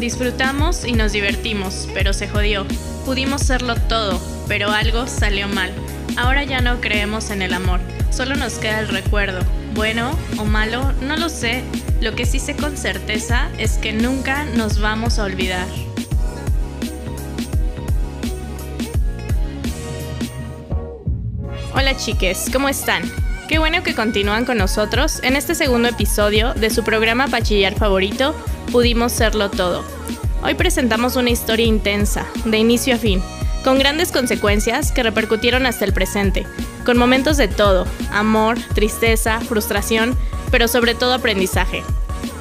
Disfrutamos y nos divertimos, pero se jodió. Pudimos serlo todo, pero algo salió mal. Ahora ya no creemos en el amor, solo nos queda el recuerdo. Bueno o malo, no lo sé. Lo que sí sé con certeza es que nunca nos vamos a olvidar. Hola chiques, ¿cómo están? Qué bueno que continúan con nosotros en este segundo episodio de su programa Bachiller favorito, Pudimos Serlo Todo. Hoy presentamos una historia intensa, de inicio a fin, con grandes consecuencias que repercutieron hasta el presente, con momentos de todo, amor, tristeza, frustración, pero sobre todo aprendizaje.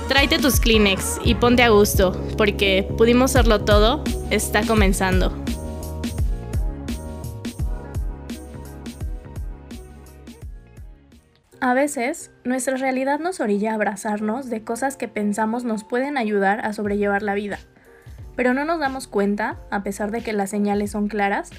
Tráete tus Kleenex y ponte a gusto, porque Pudimos Serlo Todo está comenzando. A veces, nuestra realidad nos orilla a abrazarnos de cosas que pensamos nos pueden ayudar a sobrellevar la vida, pero no nos damos cuenta, a pesar de que las señales son claras,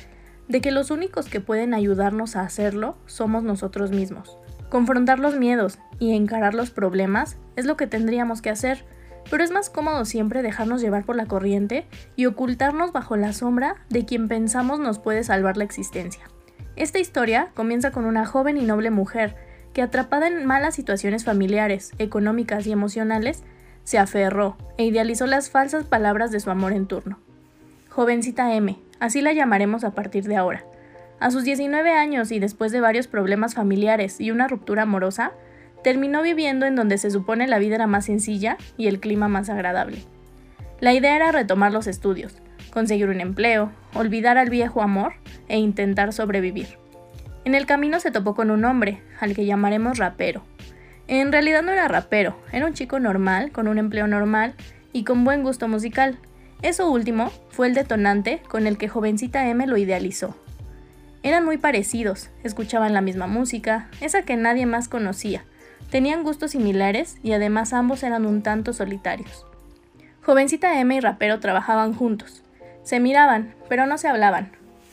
de que los únicos que pueden ayudarnos a hacerlo somos nosotros mismos. Confrontar los miedos y encarar los problemas es lo que tendríamos que hacer, pero es más cómodo siempre dejarnos llevar por la corriente y ocultarnos bajo la sombra de quien pensamos nos puede salvar la existencia. Esta historia comienza con una joven y noble mujer, que atrapada en malas situaciones familiares, económicas y emocionales, se aferró e idealizó las falsas palabras de su amor en turno. Jovencita M, así la llamaremos a partir de ahora. A sus 19 años y después de varios problemas familiares y una ruptura amorosa, terminó viviendo en donde se supone la vida era más sencilla y el clima más agradable. La idea era retomar los estudios, conseguir un empleo, olvidar al viejo amor e intentar sobrevivir. En el camino se topó con un hombre, al que llamaremos rapero. En realidad no era rapero, era un chico normal, con un empleo normal y con buen gusto musical. Eso último fue el detonante con el que jovencita M lo idealizó. Eran muy parecidos, escuchaban la misma música, esa que nadie más conocía, tenían gustos similares y además ambos eran un tanto solitarios. Jovencita M y Rapero trabajaban juntos. Se miraban, pero no se hablaban.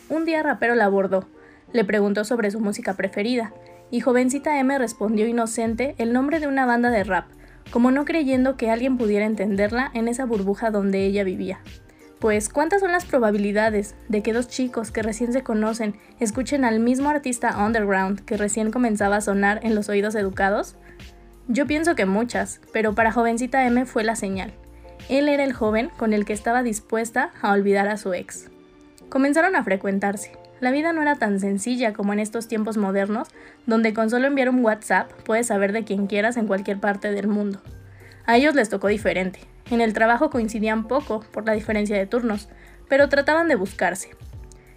Un día Rapero la abordó le preguntó sobre su música preferida, y jovencita M respondió inocente el nombre de una banda de rap, como no creyendo que alguien pudiera entenderla en esa burbuja donde ella vivía. Pues, ¿cuántas son las probabilidades de que dos chicos que recién se conocen escuchen al mismo artista underground que recién comenzaba a sonar en los oídos educados? Yo pienso que muchas, pero para jovencita M fue la señal. Él era el joven con el que estaba dispuesta a olvidar a su ex. Comenzaron a frecuentarse, la vida no era tan sencilla como en estos tiempos modernos, donde con solo enviar un WhatsApp puedes saber de quien quieras en cualquier parte del mundo. A ellos les tocó diferente. En el trabajo coincidían poco por la diferencia de turnos, pero trataban de buscarse.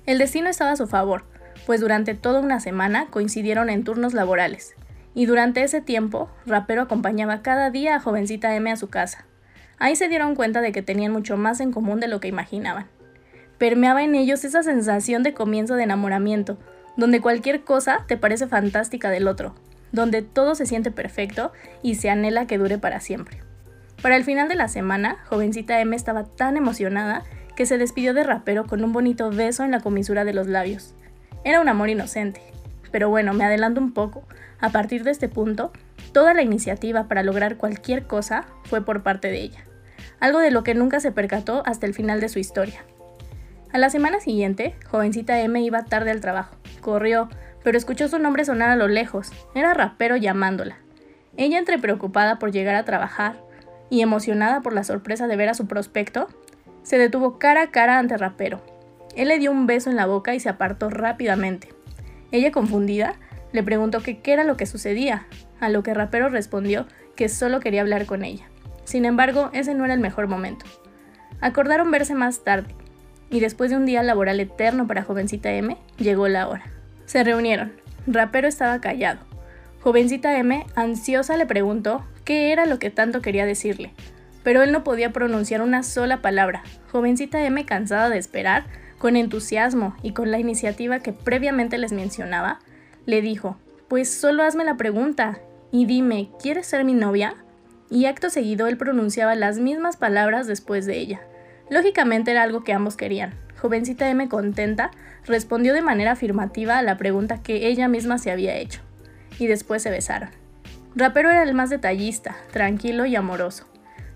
El destino estaba a su favor, pues durante toda una semana coincidieron en turnos laborales, y durante ese tiempo, Rapero acompañaba cada día a jovencita M a su casa. Ahí se dieron cuenta de que tenían mucho más en común de lo que imaginaban permeaba en ellos esa sensación de comienzo de enamoramiento, donde cualquier cosa te parece fantástica del otro, donde todo se siente perfecto y se anhela que dure para siempre. Para el final de la semana, jovencita M estaba tan emocionada que se despidió de rapero con un bonito beso en la comisura de los labios. Era un amor inocente. Pero bueno, me adelanto un poco. A partir de este punto, toda la iniciativa para lograr cualquier cosa fue por parte de ella. Algo de lo que nunca se percató hasta el final de su historia. A la semana siguiente, jovencita M iba tarde al trabajo. Corrió, pero escuchó su nombre sonar a lo lejos. Era rapero llamándola. Ella, entre preocupada por llegar a trabajar y emocionada por la sorpresa de ver a su prospecto, se detuvo cara a cara ante rapero. Él le dio un beso en la boca y se apartó rápidamente. Ella, confundida, le preguntó qué era lo que sucedía, a lo que rapero respondió que solo quería hablar con ella. Sin embargo, ese no era el mejor momento. Acordaron verse más tarde, y después de un día laboral eterno para jovencita M, llegó la hora. Se reunieron. Rapero estaba callado. Jovencita M, ansiosa, le preguntó qué era lo que tanto quería decirle, pero él no podía pronunciar una sola palabra. Jovencita M, cansada de esperar, con entusiasmo y con la iniciativa que previamente les mencionaba, le dijo, pues solo hazme la pregunta y dime, ¿quieres ser mi novia? Y acto seguido él pronunciaba las mismas palabras después de ella. Lógicamente era algo que ambos querían. Jovencita M contenta respondió de manera afirmativa a la pregunta que ella misma se había hecho, y después se besaron. Rapero era el más detallista, tranquilo y amoroso.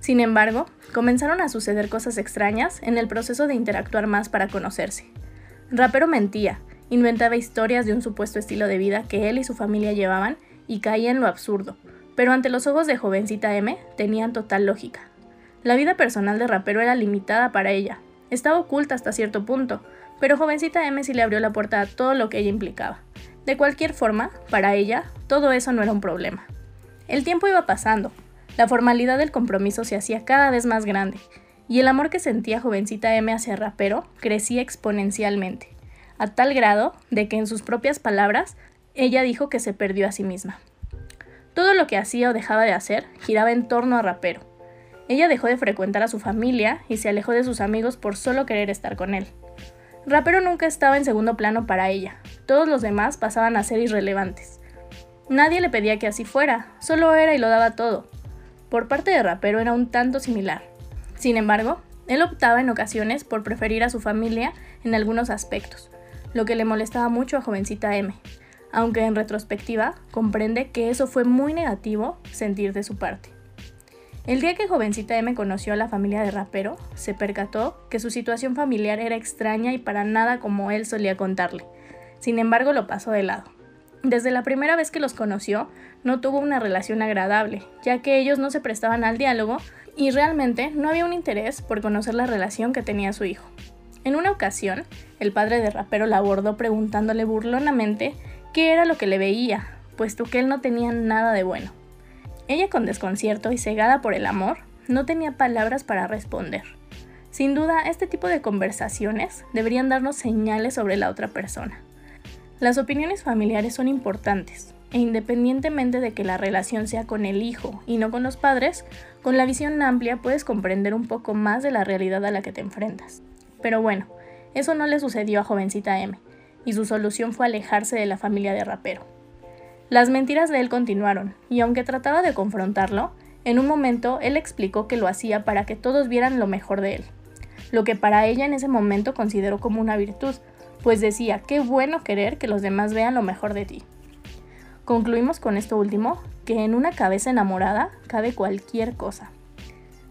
Sin embargo, comenzaron a suceder cosas extrañas en el proceso de interactuar más para conocerse. Rapero mentía, inventaba historias de un supuesto estilo de vida que él y su familia llevaban y caía en lo absurdo, pero ante los ojos de jovencita M tenían total lógica. La vida personal de rapero era limitada para ella, estaba oculta hasta cierto punto, pero jovencita M sí le abrió la puerta a todo lo que ella implicaba. De cualquier forma, para ella, todo eso no era un problema. El tiempo iba pasando, la formalidad del compromiso se hacía cada vez más grande, y el amor que sentía jovencita M hacia rapero crecía exponencialmente, a tal grado de que en sus propias palabras, ella dijo que se perdió a sí misma. Todo lo que hacía o dejaba de hacer giraba en torno a rapero. Ella dejó de frecuentar a su familia y se alejó de sus amigos por solo querer estar con él. Rapero nunca estaba en segundo plano para ella, todos los demás pasaban a ser irrelevantes. Nadie le pedía que así fuera, solo era y lo daba todo. Por parte de Rapero era un tanto similar. Sin embargo, él optaba en ocasiones por preferir a su familia en algunos aspectos, lo que le molestaba mucho a jovencita M, aunque en retrospectiva comprende que eso fue muy negativo sentir de su parte. El día que jovencita M conoció a la familia de rapero, se percató que su situación familiar era extraña y para nada como él solía contarle. Sin embargo, lo pasó de lado. Desde la primera vez que los conoció, no tuvo una relación agradable, ya que ellos no se prestaban al diálogo y realmente no había un interés por conocer la relación que tenía su hijo. En una ocasión, el padre de rapero la abordó preguntándole burlonamente qué era lo que le veía, puesto que él no tenía nada de bueno. Ella con desconcierto y cegada por el amor, no tenía palabras para responder. Sin duda, este tipo de conversaciones deberían darnos señales sobre la otra persona. Las opiniones familiares son importantes, e independientemente de que la relación sea con el hijo y no con los padres, con la visión amplia puedes comprender un poco más de la realidad a la que te enfrentas. Pero bueno, eso no le sucedió a jovencita M, y su solución fue alejarse de la familia de rapero. Las mentiras de él continuaron, y aunque trataba de confrontarlo, en un momento él explicó que lo hacía para que todos vieran lo mejor de él, lo que para ella en ese momento consideró como una virtud, pues decía, qué bueno querer que los demás vean lo mejor de ti. Concluimos con esto último, que en una cabeza enamorada cabe cualquier cosa.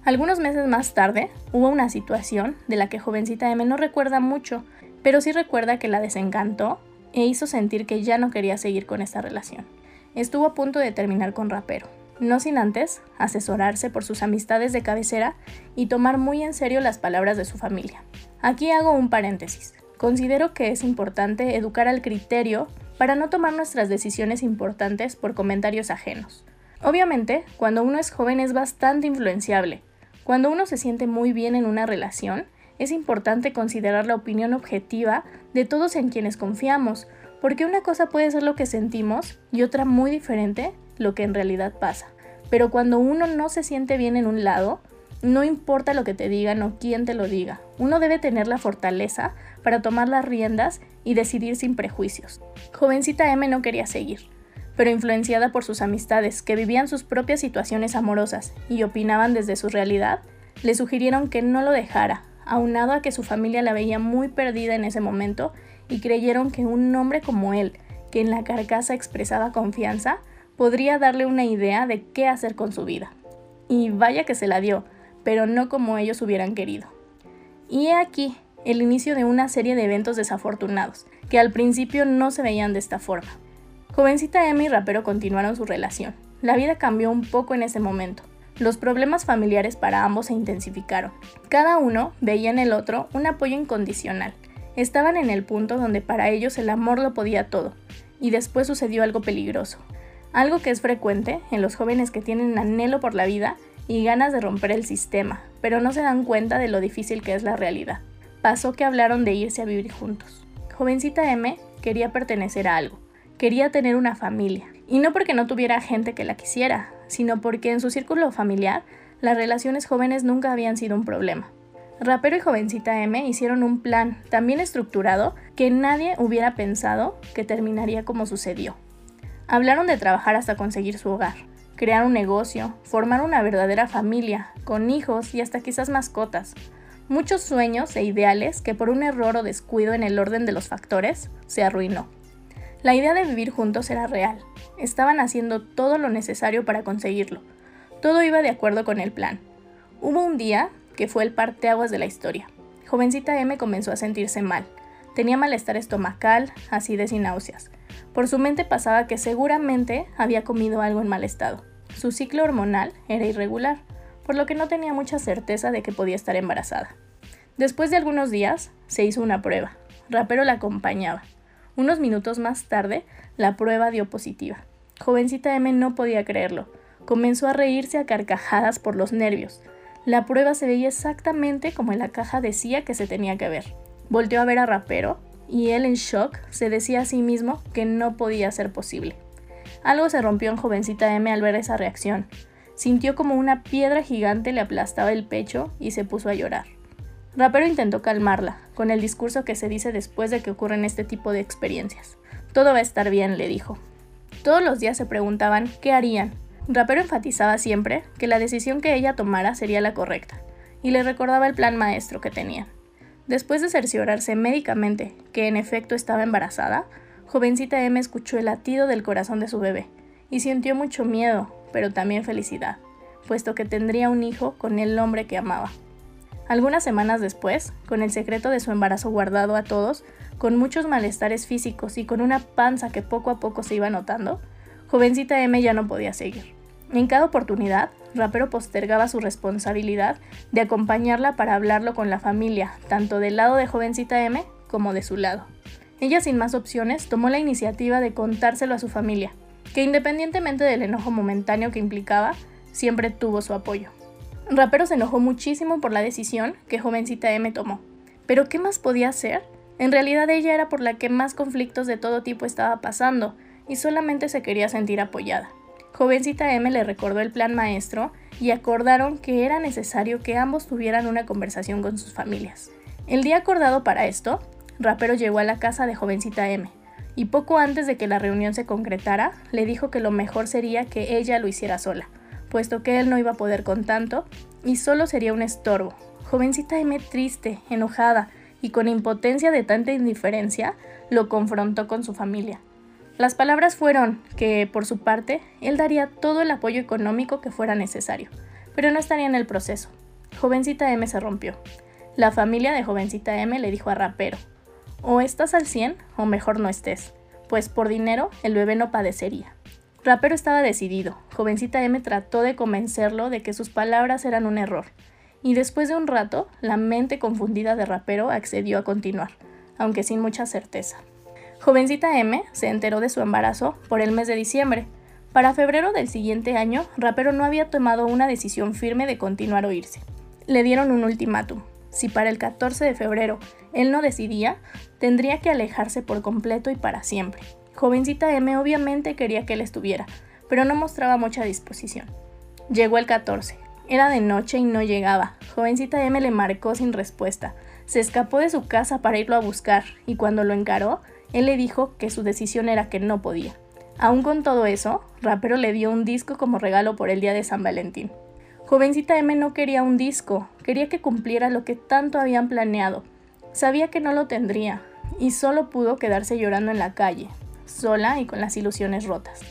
Algunos meses más tarde hubo una situación de la que jovencita M no recuerda mucho, pero sí recuerda que la desencantó e hizo sentir que ya no quería seguir con esta relación. Estuvo a punto de terminar con Rapero, no sin antes asesorarse por sus amistades de cabecera y tomar muy en serio las palabras de su familia. Aquí hago un paréntesis. Considero que es importante educar al criterio para no tomar nuestras decisiones importantes por comentarios ajenos. Obviamente, cuando uno es joven es bastante influenciable. Cuando uno se siente muy bien en una relación, es importante considerar la opinión objetiva de todos en quienes confiamos, porque una cosa puede ser lo que sentimos y otra muy diferente lo que en realidad pasa. Pero cuando uno no se siente bien en un lado, no importa lo que te digan o quién te lo diga, uno debe tener la fortaleza para tomar las riendas y decidir sin prejuicios. Jovencita M no quería seguir, pero influenciada por sus amistades que vivían sus propias situaciones amorosas y opinaban desde su realidad, le sugirieron que no lo dejara, aunado a que su familia la veía muy perdida en ese momento y creyeron que un hombre como él, que en la carcasa expresaba confianza, podría darle una idea de qué hacer con su vida. Y vaya que se la dio, pero no como ellos hubieran querido. Y he aquí el inicio de una serie de eventos desafortunados, que al principio no se veían de esta forma. Jovencita Emmy y Rapero continuaron su relación. La vida cambió un poco en ese momento. Los problemas familiares para ambos se intensificaron. Cada uno veía en el otro un apoyo incondicional. Estaban en el punto donde para ellos el amor lo podía todo. Y después sucedió algo peligroso. Algo que es frecuente en los jóvenes que tienen anhelo por la vida y ganas de romper el sistema, pero no se dan cuenta de lo difícil que es la realidad. Pasó que hablaron de irse a vivir juntos. Jovencita M quería pertenecer a algo, quería tener una familia, y no porque no tuviera gente que la quisiera, sino porque en su círculo familiar las relaciones jóvenes nunca habían sido un problema. Rapero y jovencita M hicieron un plan tan bien estructurado que nadie hubiera pensado que terminaría como sucedió. Hablaron de trabajar hasta conseguir su hogar, crear un negocio, formar una verdadera familia, con hijos y hasta quizás mascotas. Muchos sueños e ideales que por un error o descuido en el orden de los factores se arruinó. La idea de vivir juntos era real. Estaban haciendo todo lo necesario para conseguirlo. Todo iba de acuerdo con el plan. Hubo un día que fue el parteaguas de la historia. Jovencita M comenzó a sentirse mal. Tenía malestar estomacal, acidez y náuseas. Por su mente pasaba que seguramente había comido algo en mal estado. Su ciclo hormonal era irregular, por lo que no tenía mucha certeza de que podía estar embarazada. Después de algunos días, se hizo una prueba. Rapero la acompañaba. Unos minutos más tarde, la prueba dio positiva. Jovencita M no podía creerlo. Comenzó a reírse a carcajadas por los nervios. La prueba se veía exactamente como en la caja decía que se tenía que ver. Volteó a ver a Rapero y él en shock se decía a sí mismo que no podía ser posible. Algo se rompió en jovencita M al ver esa reacción. Sintió como una piedra gigante le aplastaba el pecho y se puso a llorar. Rapero intentó calmarla, con el discurso que se dice después de que ocurren este tipo de experiencias. Todo va a estar bien, le dijo. Todos los días se preguntaban qué harían. Rapero enfatizaba siempre que la decisión que ella tomara sería la correcta, y le recordaba el plan maestro que tenían. Después de cerciorarse médicamente que en efecto estaba embarazada, jovencita M escuchó el latido del corazón de su bebé y sintió mucho miedo, pero también felicidad, puesto que tendría un hijo con el hombre que amaba. Algunas semanas después, con el secreto de su embarazo guardado a todos, con muchos malestares físicos y con una panza que poco a poco se iba notando, jovencita M ya no podía seguir. En cada oportunidad, Rapero postergaba su responsabilidad de acompañarla para hablarlo con la familia, tanto del lado de jovencita M como de su lado. Ella sin más opciones tomó la iniciativa de contárselo a su familia, que independientemente del enojo momentáneo que implicaba, siempre tuvo su apoyo. Rapero se enojó muchísimo por la decisión que jovencita M tomó. Pero ¿qué más podía hacer? En realidad ella era por la que más conflictos de todo tipo estaba pasando, y solamente se quería sentir apoyada. Jovencita M le recordó el plan maestro y acordaron que era necesario que ambos tuvieran una conversación con sus familias. El día acordado para esto, Rapero llegó a la casa de Jovencita M, y poco antes de que la reunión se concretara, le dijo que lo mejor sería que ella lo hiciera sola, puesto que él no iba a poder con tanto y solo sería un estorbo. Jovencita M, triste, enojada y con impotencia de tanta indiferencia, lo confrontó con su familia. Las palabras fueron que, por su parte, él daría todo el apoyo económico que fuera necesario, pero no estaría en el proceso. Jovencita M se rompió. La familia de Jovencita M le dijo a Rapero, o estás al 100 o mejor no estés, pues por dinero el bebé no padecería. Rapero estaba decidido. Jovencita M trató de convencerlo de que sus palabras eran un error, y después de un rato, la mente confundida de Rapero accedió a continuar, aunque sin mucha certeza. Jovencita M se enteró de su embarazo por el mes de diciembre. Para febrero del siguiente año, Rapero no había tomado una decisión firme de continuar o irse. Le dieron un ultimátum. Si para el 14 de febrero él no decidía, tendría que alejarse por completo y para siempre. Jovencita M obviamente quería que él estuviera, pero no mostraba mucha disposición. Llegó el 14. Era de noche y no llegaba. Jovencita M le marcó sin respuesta. Se escapó de su casa para irlo a buscar y cuando lo encaró, él le dijo que su decisión era que no podía. Aún con todo eso, Rapero le dio un disco como regalo por el día de San Valentín. Jovencita M no quería un disco, quería que cumpliera lo que tanto habían planeado. Sabía que no lo tendría, y solo pudo quedarse llorando en la calle, sola y con las ilusiones rotas.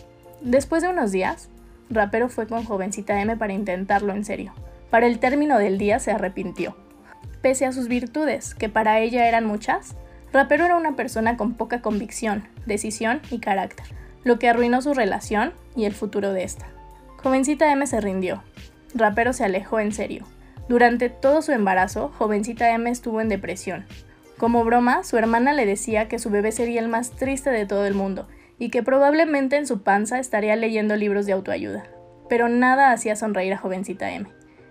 Después de unos días, Rapero fue con Jovencita M para intentarlo en serio. Para el término del día se arrepintió. Pese a sus virtudes, que para ella eran muchas, Rapero era una persona con poca convicción, decisión y carácter, lo que arruinó su relación y el futuro de esta. Jovencita M se rindió. Rapero se alejó en serio. Durante todo su embarazo, Jovencita M estuvo en depresión. Como broma, su hermana le decía que su bebé sería el más triste de todo el mundo y que probablemente en su panza estaría leyendo libros de autoayuda. Pero nada hacía sonreír a Jovencita M.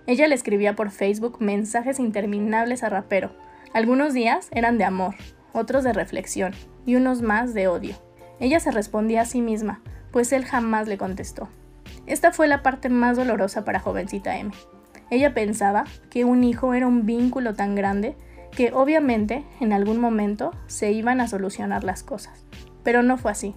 Ella le escribía por Facebook mensajes interminables a Rapero. Algunos días eran de amor, otros de reflexión y unos más de odio. Ella se respondía a sí misma, pues él jamás le contestó. Esta fue la parte más dolorosa para jovencita M. Ella pensaba que un hijo era un vínculo tan grande que obviamente en algún momento se iban a solucionar las cosas. Pero no fue así.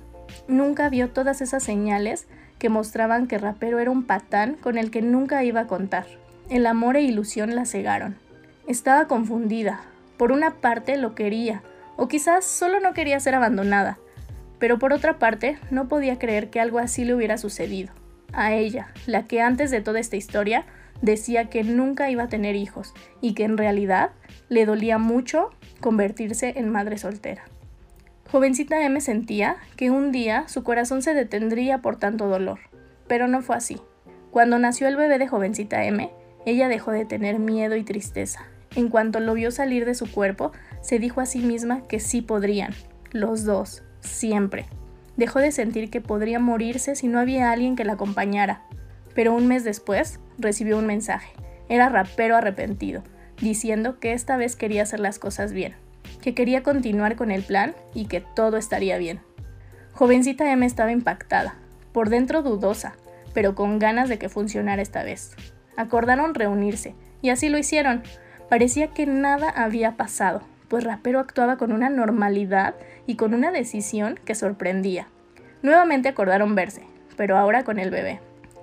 Nunca vio todas esas señales que mostraban que Rapero era un patán con el que nunca iba a contar. El amor e ilusión la cegaron. Estaba confundida. Por una parte lo quería, o quizás solo no quería ser abandonada, pero por otra parte no podía creer que algo así le hubiera sucedido, a ella, la que antes de toda esta historia decía que nunca iba a tener hijos y que en realidad le dolía mucho convertirse en madre soltera. Jovencita M sentía que un día su corazón se detendría por tanto dolor, pero no fue así. Cuando nació el bebé de jovencita M, ella dejó de tener miedo y tristeza. En cuanto lo vio salir de su cuerpo, se dijo a sí misma que sí podrían, los dos, siempre. Dejó de sentir que podría morirse si no había alguien que la acompañara. Pero un mes después recibió un mensaje. Era rapero arrepentido, diciendo que esta vez quería hacer las cosas bien, que quería continuar con el plan y que todo estaría bien. Jovencita M estaba impactada, por dentro dudosa, pero con ganas de que funcionara esta vez. Acordaron reunirse, y así lo hicieron. Parecía que nada había pasado, pues Rapero actuaba con una normalidad y con una decisión que sorprendía. Nuevamente acordaron verse, pero ahora con el bebé.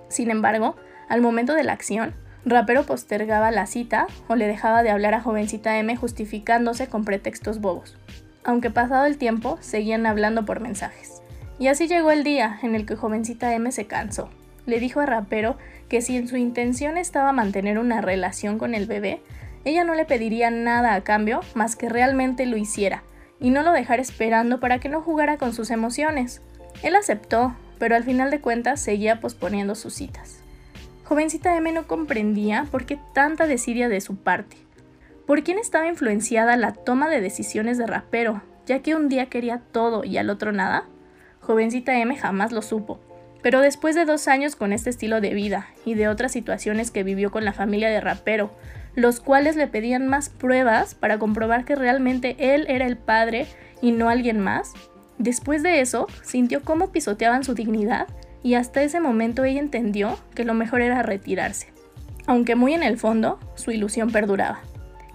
Sin embargo, al momento de la acción, Rapero postergaba la cita o le dejaba de hablar a jovencita M justificándose con pretextos bobos. Aunque pasado el tiempo, seguían hablando por mensajes. Y así llegó el día en el que jovencita M se cansó. Le dijo a Rapero que si en su intención estaba mantener una relación con el bebé, ella no le pediría nada a cambio más que realmente lo hiciera, y no lo dejara esperando para que no jugara con sus emociones. Él aceptó, pero al final de cuentas seguía posponiendo sus citas. Jovencita M no comprendía por qué tanta desidia de su parte. ¿Por quién estaba influenciada la toma de decisiones de rapero, ya que un día quería todo y al otro nada? Jovencita M jamás lo supo, pero después de dos años con este estilo de vida y de otras situaciones que vivió con la familia de rapero, los cuales le pedían más pruebas para comprobar que realmente él era el padre y no alguien más, después de eso sintió cómo pisoteaban su dignidad y hasta ese momento ella entendió que lo mejor era retirarse. Aunque muy en el fondo, su ilusión perduraba.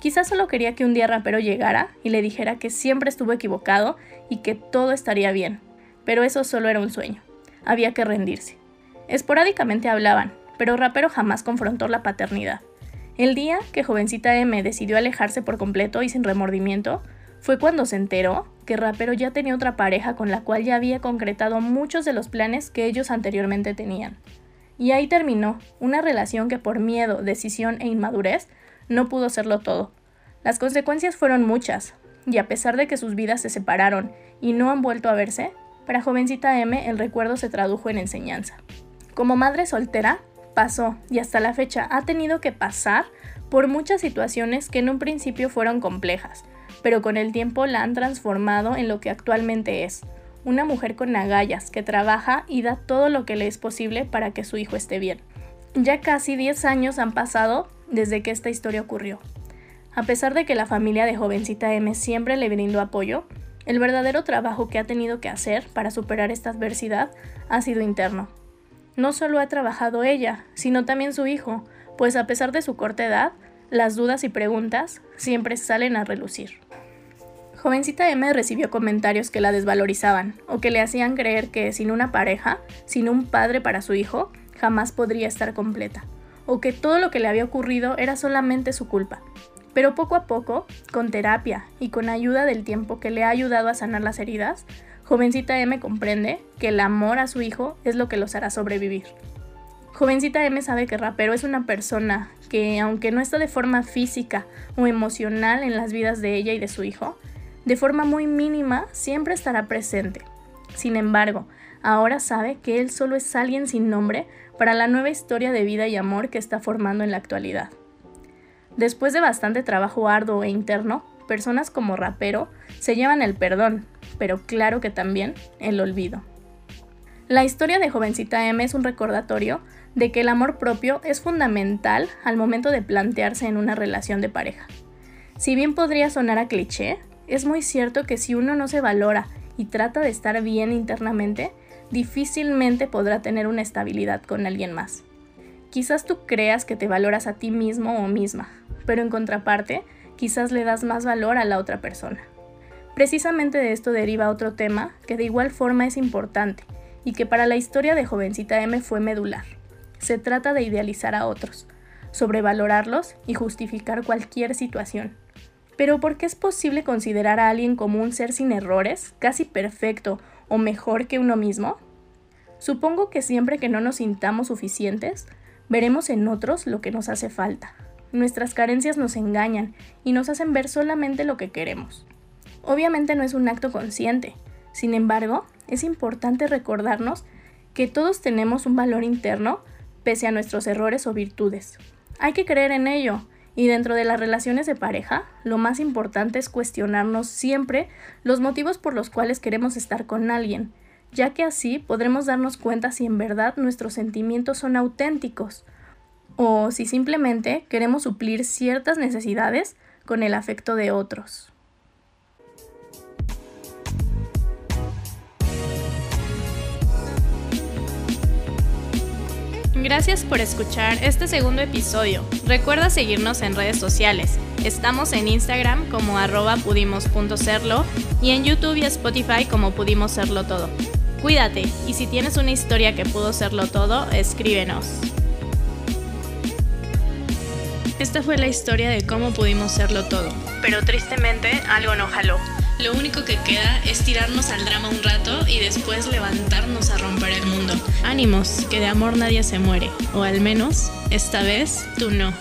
Quizás solo quería que un día rapero llegara y le dijera que siempre estuvo equivocado y que todo estaría bien, pero eso solo era un sueño. Había que rendirse. Esporádicamente hablaban, pero rapero jamás confrontó la paternidad. El día que jovencita M decidió alejarse por completo y sin remordimiento, fue cuando se enteró que Rapero ya tenía otra pareja con la cual ya había concretado muchos de los planes que ellos anteriormente tenían. Y ahí terminó, una relación que por miedo, decisión e inmadurez no pudo serlo todo. Las consecuencias fueron muchas, y a pesar de que sus vidas se separaron y no han vuelto a verse, para jovencita M el recuerdo se tradujo en enseñanza. Como madre soltera, pasó y hasta la fecha ha tenido que pasar por muchas situaciones que en un principio fueron complejas, pero con el tiempo la han transformado en lo que actualmente es, una mujer con agallas que trabaja y da todo lo que le es posible para que su hijo esté bien. Ya casi 10 años han pasado desde que esta historia ocurrió. A pesar de que la familia de jovencita M siempre le brindó apoyo, el verdadero trabajo que ha tenido que hacer para superar esta adversidad ha sido interno. No solo ha trabajado ella, sino también su hijo, pues a pesar de su corta edad, las dudas y preguntas siempre salen a relucir. Jovencita M recibió comentarios que la desvalorizaban o que le hacían creer que sin una pareja, sin un padre para su hijo, jamás podría estar completa, o que todo lo que le había ocurrido era solamente su culpa. Pero poco a poco, con terapia y con ayuda del tiempo que le ha ayudado a sanar las heridas, Jovencita M comprende que el amor a su hijo es lo que los hará sobrevivir. Jovencita M sabe que Rapero es una persona que, aunque no está de forma física o emocional en las vidas de ella y de su hijo, de forma muy mínima siempre estará presente. Sin embargo, ahora sabe que él solo es alguien sin nombre para la nueva historia de vida y amor que está formando en la actualidad. Después de bastante trabajo arduo e interno, personas como Rapero se llevan el perdón, pero claro que también el olvido. La historia de Jovencita M es un recordatorio de que el amor propio es fundamental al momento de plantearse en una relación de pareja. Si bien podría sonar a cliché, es muy cierto que si uno no se valora y trata de estar bien internamente, difícilmente podrá tener una estabilidad con alguien más. Quizás tú creas que te valoras a ti mismo o misma, pero en contraparte, quizás le das más valor a la otra persona. Precisamente de esto deriva otro tema que de igual forma es importante y que para la historia de jovencita M fue medular. Se trata de idealizar a otros, sobrevalorarlos y justificar cualquier situación. Pero ¿por qué es posible considerar a alguien como un ser sin errores, casi perfecto o mejor que uno mismo? Supongo que siempre que no nos sintamos suficientes, veremos en otros lo que nos hace falta. Nuestras carencias nos engañan y nos hacen ver solamente lo que queremos. Obviamente no es un acto consciente, sin embargo, es importante recordarnos que todos tenemos un valor interno pese a nuestros errores o virtudes. Hay que creer en ello, y dentro de las relaciones de pareja, lo más importante es cuestionarnos siempre los motivos por los cuales queremos estar con alguien, ya que así podremos darnos cuenta si en verdad nuestros sentimientos son auténticos o si simplemente queremos suplir ciertas necesidades con el afecto de otros. Gracias por escuchar este segundo episodio. Recuerda seguirnos en redes sociales. Estamos en Instagram como arroba pudimos.serlo y en YouTube y Spotify como pudimos serlo todo. Cuídate y si tienes una historia que pudo serlo todo, escríbenos. Esta fue la historia de cómo pudimos serlo todo, pero tristemente algo no jaló. Lo único que queda es tirarnos al drama un rato y después levantarnos a romper el mundo. Ánimos, que de amor nadie se muere, o al menos, esta vez, tú no.